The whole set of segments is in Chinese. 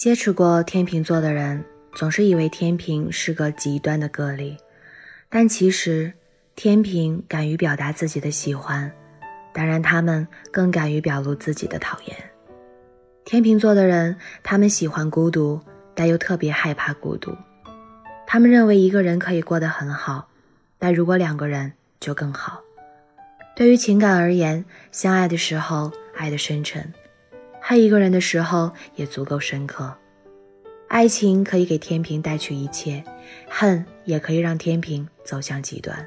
接触过天秤座的人，总是以为天平是个极端的个例，但其实天平敢于表达自己的喜欢，当然他们更敢于表露自己的讨厌。天秤座的人，他们喜欢孤独，但又特别害怕孤独。他们认为一个人可以过得很好，但如果两个人就更好。对于情感而言，相爱的时候爱得深沉。恨一个人的时候也足够深刻，爱情可以给天平带去一切，恨也可以让天平走向极端。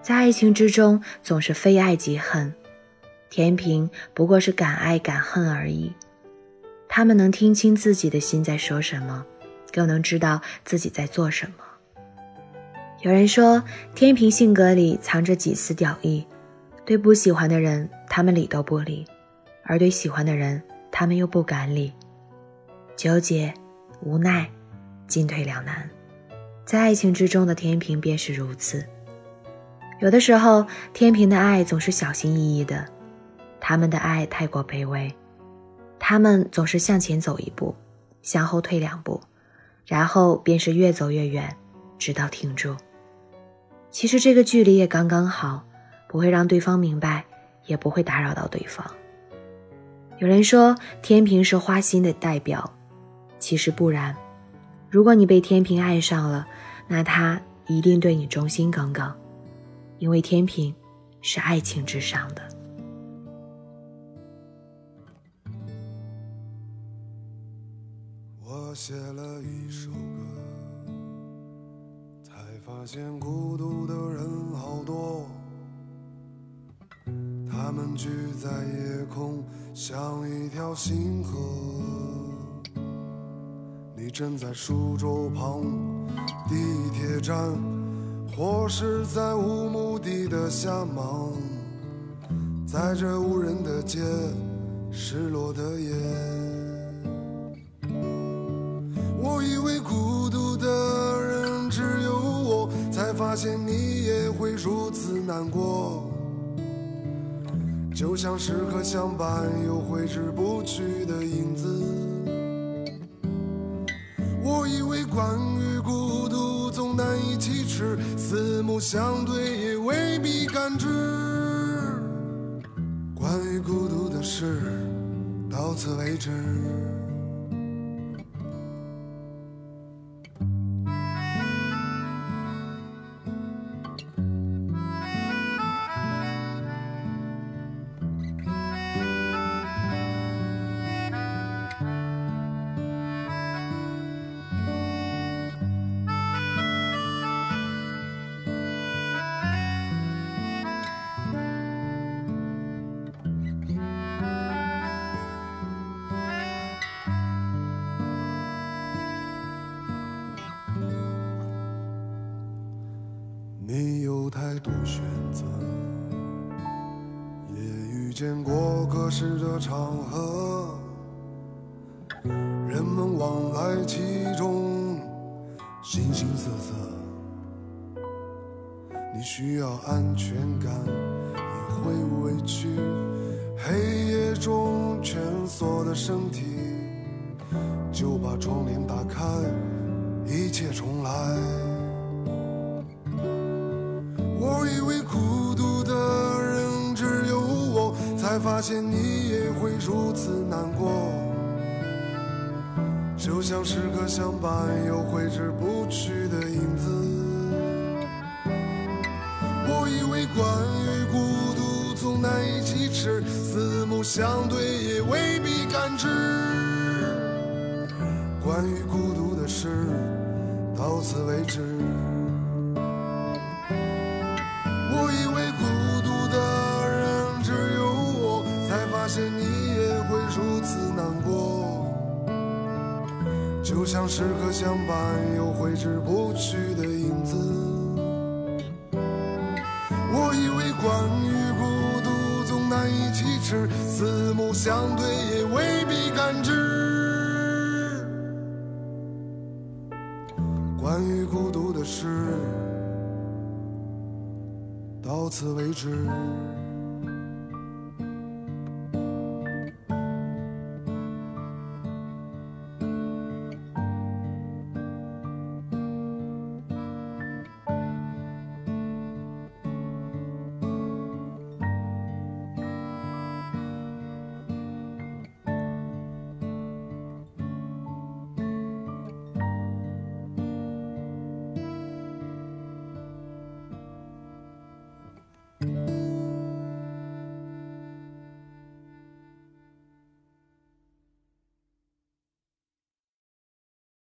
在爱情之中，总是非爱即恨，天平不过是敢爱敢恨而已。他们能听清自己的心在说什么，更能知道自己在做什么。有人说，天平性格里藏着几丝屌意，对不喜欢的人，他们理都不理。而对喜欢的人，他们又不敢理，纠结、无奈、进退两难，在爱情之中的天平便是如此。有的时候，天平的爱总是小心翼翼的，他们的爱太过卑微，他们总是向前走一步，向后退两步，然后便是越走越远，直到停住。其实这个距离也刚刚好，不会让对方明白，也不会打扰到对方。有人说天平是花心的代表，其实不然。如果你被天平爱上了，那他一定对你忠心耿耿，因为天平是爱情至上的。我写了一首歌，才发现孤独的人好多。他们聚在夜空，像一条星河。你站在书桌旁，地铁站，或是在无目的的瞎忙，在这无人的街，失落的夜。我以为孤独的人只有我，才发现你也会如此难过。就像时刻相伴又挥之不去的影子。我以为关于孤独总难以启齿，四目相对也未必感知。关于孤独的事，到此为止。太多选择，也遇见过各式的场合，人们往来其中，形形色色。你需要安全感，也会委屈。黑夜中蜷缩的身体，就把窗帘打开，一切重来。才发现你也会如此难过。就像时刻相伴又挥之不去的影子。我以为关于孤独总难以启齿，四目相对也未必感知。关于孤独的事，到此为止。就像时刻相伴又挥之不去的影子。我以为关于孤独总难以启齿，四目相对也未必感知。关于孤独的事。到此为止。